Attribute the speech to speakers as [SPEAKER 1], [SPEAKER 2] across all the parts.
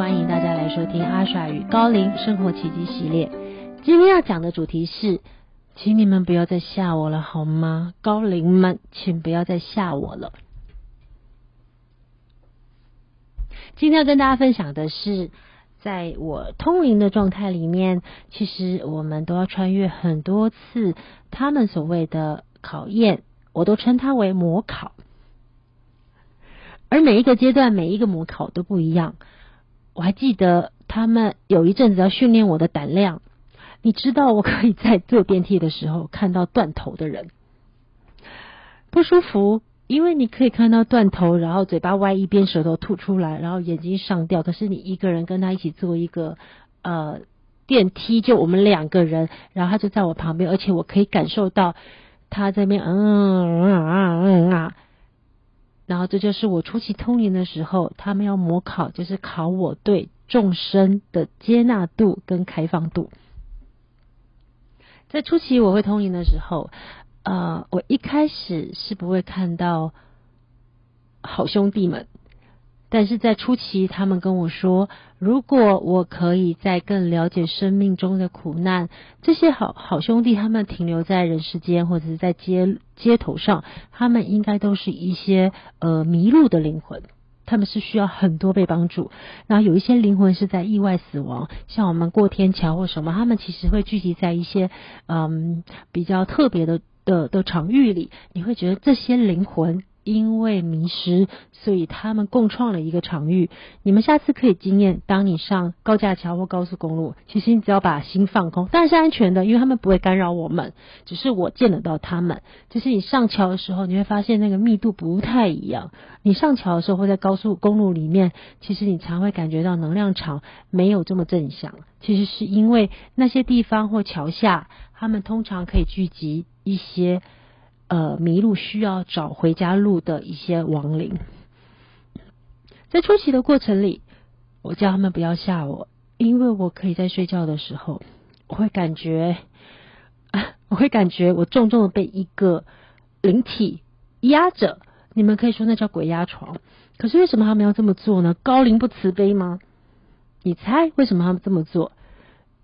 [SPEAKER 1] 欢迎大家来收听阿耍与高龄生活奇迹系列。今天要讲的主题是，请你们不要再吓我了好吗？高龄们，请不要再吓我了。今天要跟大家分享的是，在我通灵的状态里面，其实我们都要穿越很多次他们所谓的考验，我都称它为模考。而每一个阶段，每一个模考都不一样。我还记得他们有一阵子要训练我的胆量。你知道，我可以在坐电梯的时候看到断头的人，不舒服，因为你可以看到断头，然后嘴巴歪一边，舌头吐出来，然后眼睛上吊。可是你一个人跟他一起坐一个呃电梯，就我们两个人，然后他就在我旁边，而且我可以感受到他在边嗯嗯啊嗯啊。然后这就是我初期通灵的时候，他们要模考，就是考我对众生的接纳度跟开放度。在初期我会通灵的时候，呃，我一开始是不会看到好兄弟们，但是在初期他们跟我说，如果我可以再更了解生命中的苦难，这些好好兄弟他们停留在人世间或者是在街街头上，他们应该都是一些呃迷路的灵魂。他们是需要很多被帮助，然后有一些灵魂是在意外死亡，像我们过天桥或什么，他们其实会聚集在一些嗯比较特别的的的场域里，你会觉得这些灵魂。因为迷失，所以他们共创了一个场域。你们下次可以经验，当你上高架桥或高速公路，其实你只要把心放空，当然是安全的，因为他们不会干扰我们。只是我见得到他们。就是你上桥的时候，你会发现那个密度不太一样。你上桥的时候，会在高速公路里面，其实你常会感觉到能量场没有这么正向。其实是因为那些地方或桥下，他们通常可以聚集一些。呃，迷路需要找回家路的一些亡灵，在出席的过程里，我叫他们不要吓我，因为我可以在睡觉的时候，我会感觉，我会感觉我重重的被一个灵体压着。你们可以说那叫鬼压床。可是为什么他们要这么做呢？高龄不慈悲吗？你猜为什么他们这么做？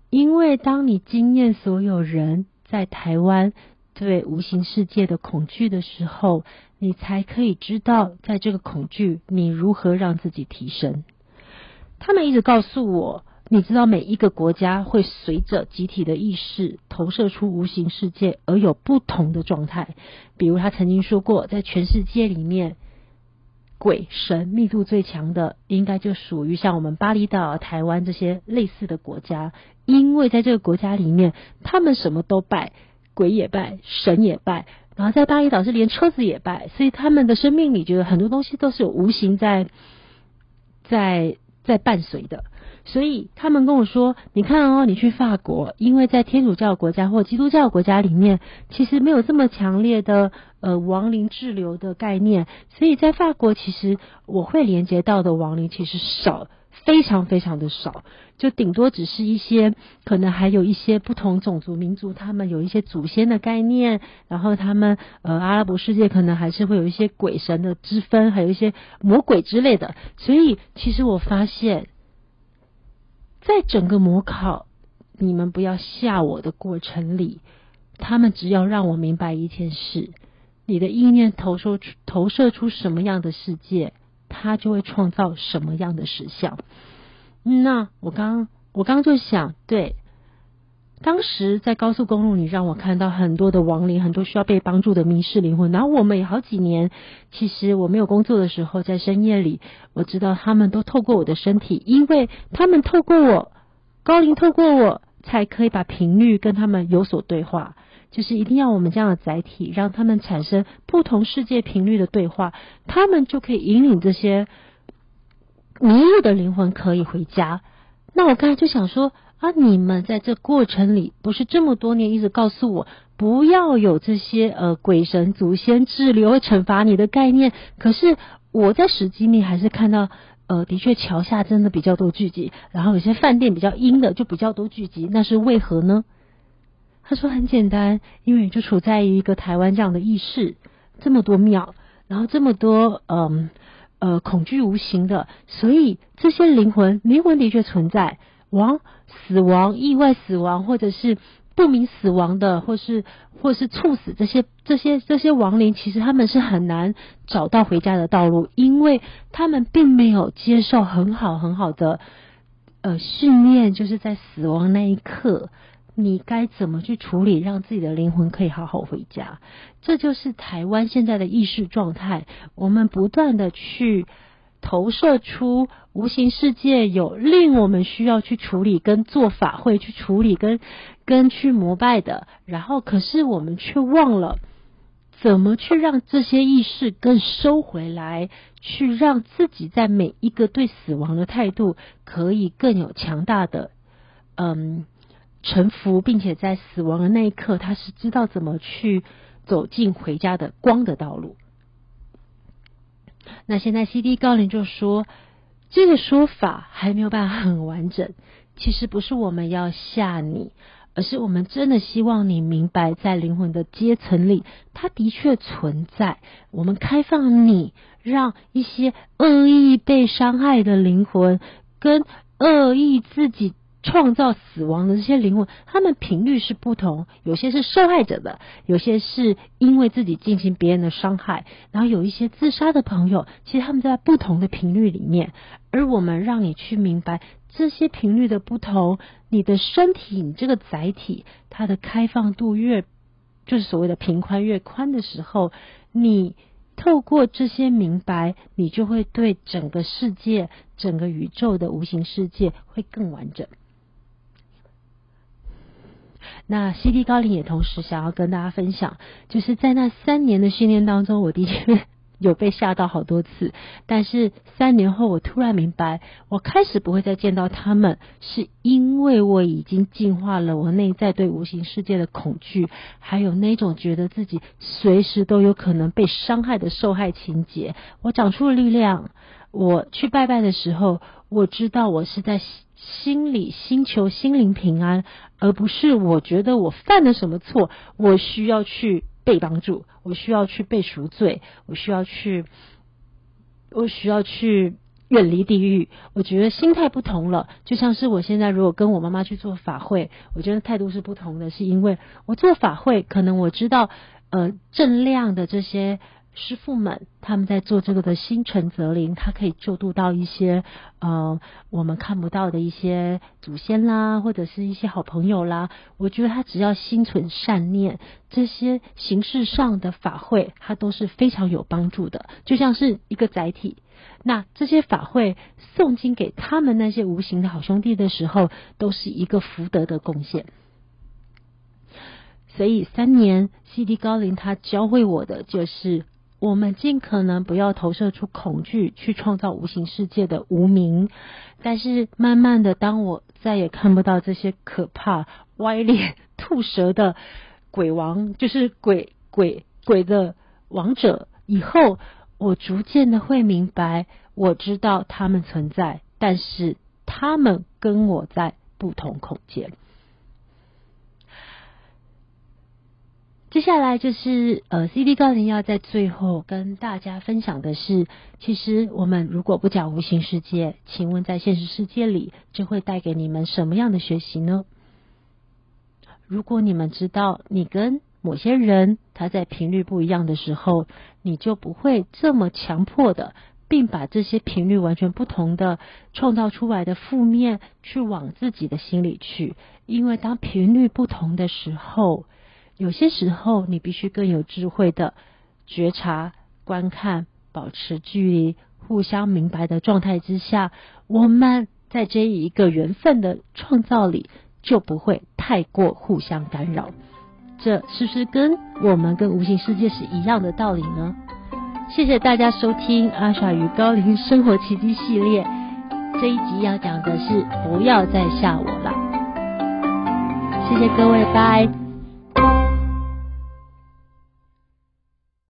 [SPEAKER 1] 因为当你经验所有人在台湾。对无形世界的恐惧的时候，你才可以知道，在这个恐惧，你如何让自己提升。他们一直告诉我，你知道每一个国家会随着集体的意识投射出无形世界，而有不同的状态。比如他曾经说过，在全世界里面，鬼神密度最强的，应该就属于像我们巴厘岛、台湾这些类似的国家，因为在这个国家里面，他们什么都拜。鬼也拜，神也拜，然后在巴厘岛是连车子也拜，所以他们的生命里觉得很多东西都是有无形在在在伴随的。所以他们跟我说：“你看哦，你去法国，因为在天主教国家或基督教国家里面，其实没有这么强烈的呃亡灵滞留的概念，所以在法国其实我会连接到的亡灵其实少。”非常非常的少，就顶多只是一些，可能还有一些不同种族民族，他们有一些祖先的概念，然后他们呃阿拉伯世界可能还是会有一些鬼神的之分，还有一些魔鬼之类的。所以其实我发现，在整个模考，你们不要吓我的过程里，他们只要让我明白一件事：你的意念投射出投射出什么样的世界。他就会创造什么样的实相？那我刚我刚就想，对，当时在高速公路，你让我看到很多的亡灵，很多需要被帮助的迷失灵魂。然后我们也好几年，其实我没有工作的时候，在深夜里，我知道他们都透过我的身体，因为他们透过我，高龄透过我，才可以把频率跟他们有所对话。就是一定要我们这样的载体，让他们产生不同世界频率的对话，他们就可以引领这些迷路的灵魂可以回家。那我刚才就想说啊，你们在这过程里不是这么多年一直告诉我不要有这些呃鬼神祖先滞留会惩罚你的概念，可是我在史基里还是看到呃，的确桥下真的比较多聚集，然后有些饭店比较阴的就比较多聚集，那是为何呢？他说很简单，因为就处在一个台湾这样的意识，这么多庙，然后这么多嗯呃恐惧无形的，所以这些灵魂，灵魂的确存在，亡、死亡、意外死亡，或者是不明死亡的，或是或是猝死，这些这些这些亡灵，其实他们是很难找到回家的道路，因为他们并没有接受很好很好的呃训练，就是在死亡那一刻。你该怎么去处理，让自己的灵魂可以好好回家？这就是台湾现在的意识状态。我们不断的去投射出无形世界有令我们需要去处理、跟做法会去处理、跟跟去膜拜的，然后可是我们却忘了怎么去让这些意识更收回来，去让自己在每一个对死亡的态度可以更有强大的嗯。臣服，并且在死亡的那一刻，他是知道怎么去走进回家的光的道路。那现在 C.D. 高林就说，这个说法还没有办法很完整。其实不是我们要吓你，而是我们真的希望你明白，在灵魂的阶层里，它的确存在。我们开放你，让一些恶意被伤害的灵魂跟恶意自己。创造死亡的这些灵魂，他们频率是不同，有些是受害者的，有些是因为自己进行别人的伤害，然后有一些自杀的朋友，其实他们在不同的频率里面。而我们让你去明白这些频率的不同，你的身体，你这个载体，它的开放度越，就是所谓的频宽越宽的时候，你。透过这些明白，你就会对整个世界、整个宇宙的无形世界会更完整。那 CD 高龄也同时想要跟大家分享，就是在那三年的训练当中，我的确 有被吓到好多次。但是三年后，我突然明白，我开始不会再见到他们，是因为我已经进化了我内在对无形世界的恐惧，还有那种觉得自己随时都有可能被伤害的受害情节。我长出了力量。我去拜拜的时候，我知道我是在。心里心求心灵平安，而不是我觉得我犯了什么错，我需要去被帮助，我需要去被赎罪，我需要去，我需要去远离地狱。我觉得心态不同了，就像是我现在如果跟我妈妈去做法会，我觉得态度是不同的，是因为我做法会，可能我知道呃正量的这些。师傅们，他们在做这个的心诚则灵，他可以救度到一些呃我们看不到的一些祖先啦，或者是一些好朋友啦。我觉得他只要心存善念，这些形式上的法会，他都是非常有帮助的，就像是一个载体。那这些法会诵经给他们那些无形的好兄弟的时候，都是一个福德的贡献。所以三年西迪高林他教会我的就是。我们尽可能不要投射出恐惧，去创造无形世界的无名。但是慢慢的，当我再也看不到这些可怕、歪脸、吐舌的鬼王，就是鬼鬼鬼的王者以后，我逐渐的会明白，我知道他们存在，但是他们跟我在不同空间。接下来就是呃，CD 高龄要在最后跟大家分享的是，其实我们如果不讲无形世界，请问在现实世界里，这会带给你们什么样的学习呢？如果你们知道你跟某些人他在频率不一样的时候，你就不会这么强迫的，并把这些频率完全不同的创造出来的负面去往自己的心里去，因为当频率不同的时候。有些时候，你必须更有智慧的觉察、观看、保持距离、互相明白的状态之下，我们在这一个缘分的创造里，就不会太过互相干扰。这是不是跟我们跟无形世界是一样的道理呢？谢谢大家收听阿傻与高龄生活奇迹系列，这一集要讲的是不要再吓我了。谢谢各位，拜。